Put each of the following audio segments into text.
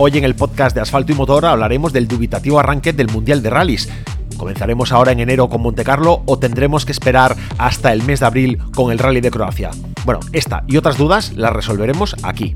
Hoy en el podcast de Asfalto y Motor hablaremos del dubitativo arranque del Mundial de Rallys. ¿Comenzaremos ahora en enero con Montecarlo o tendremos que esperar hasta el mes de abril con el Rally de Croacia? Bueno, esta y otras dudas las resolveremos aquí.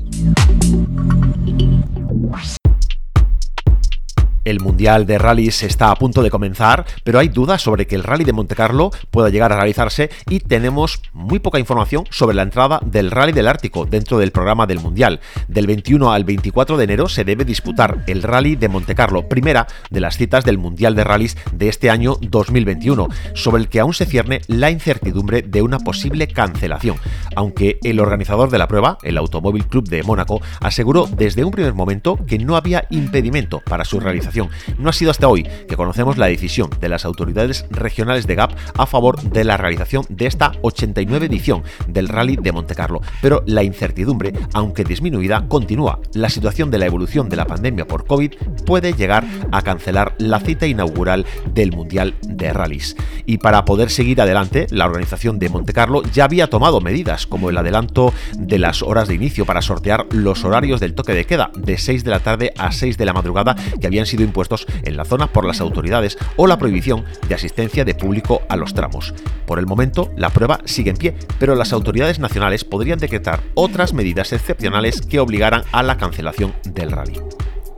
El Mundial de Rallys está a punto de comenzar, pero hay dudas sobre que el Rally de Montecarlo pueda llegar a realizarse y tenemos muy poca información sobre la entrada del Rally del Ártico dentro del programa del Mundial. Del 21 al 24 de enero se debe disputar el Rally de Montecarlo, primera de las citas del Mundial de Rallys de este año 2021, sobre el que aún se cierne la incertidumbre de una posible cancelación, aunque el organizador de la prueba, el Automóvil Club de Mónaco, aseguró desde un primer momento que no había impedimento para su realización no ha sido hasta hoy que conocemos la decisión de las autoridades regionales de GAP a favor de la realización de esta 89 edición del Rally de Montecarlo, pero la incertidumbre, aunque disminuida, continúa. La situación de la evolución de la pandemia por COVID puede llegar a cancelar la cita inaugural del Mundial de Rallys. Y para poder seguir adelante, la organización de Montecarlo ya había tomado medidas como el adelanto de las horas de inicio para sortear los horarios del toque de queda de 6 de la tarde a 6 de la madrugada que habían sido impuestos en la zona por las autoridades o la prohibición de asistencia de público a los tramos. Por el momento, la prueba sigue en pie, pero las autoridades nacionales podrían decretar otras medidas excepcionales que obligaran a la cancelación del rally.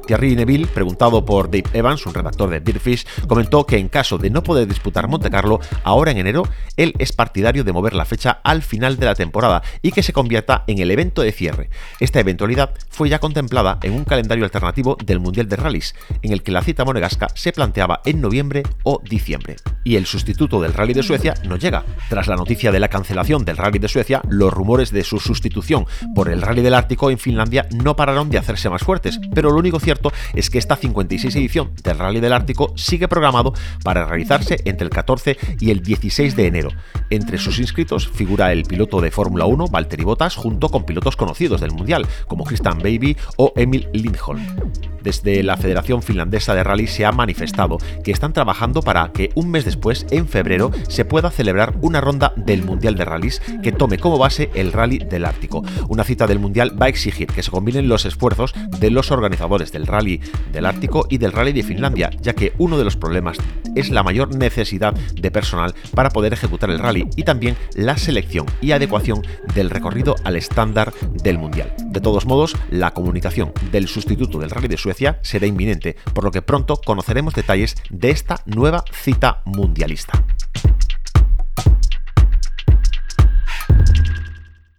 Thierry Neville, preguntado por Dave Evans, un redactor de Dirtfish, comentó que en caso de no poder disputar Monte Carlo ahora en enero, él es partidario de mover la fecha al final de la temporada y que se convierta en el evento de cierre. Esta eventualidad fue ya contemplada en un calendario alternativo del Mundial de Rallys, en el que la cita monegasca se planteaba en noviembre o diciembre. Y el sustituto del Rally de Suecia no llega. Tras la noticia de la cancelación del Rally de Suecia, los rumores de su sustitución por el Rally del Ártico en Finlandia no pararon de hacerse más fuertes, pero lo único cierto es que esta 56 edición del Rally del Ártico sigue programado para realizarse entre el 14 y el 16 de enero. Entre sus inscritos figura el piloto de Fórmula 1, Valtteri Bottas, junto con pilotos conocidos del Mundial, como Christian Baby o Emil Lindholm. Desde la Federación Finlandesa de Rally se ha manifestado que están trabajando para que un mes después, en febrero, se pueda celebrar una ronda del Mundial de Rallys que tome como base el Rally del Ártico. Una cita del Mundial va a exigir que se combinen los esfuerzos de los organizadores del Rally del Ártico y del Rally de Finlandia, ya que uno de los problemas es la mayor necesidad de personal para poder ejecutar el rally y también la selección y adecuación del recorrido al estándar del Mundial. De todos modos, la comunicación del sustituto del Rally de Suecia será inminente, por lo que pronto conoceremos detalles de esta nueva cita mundialista.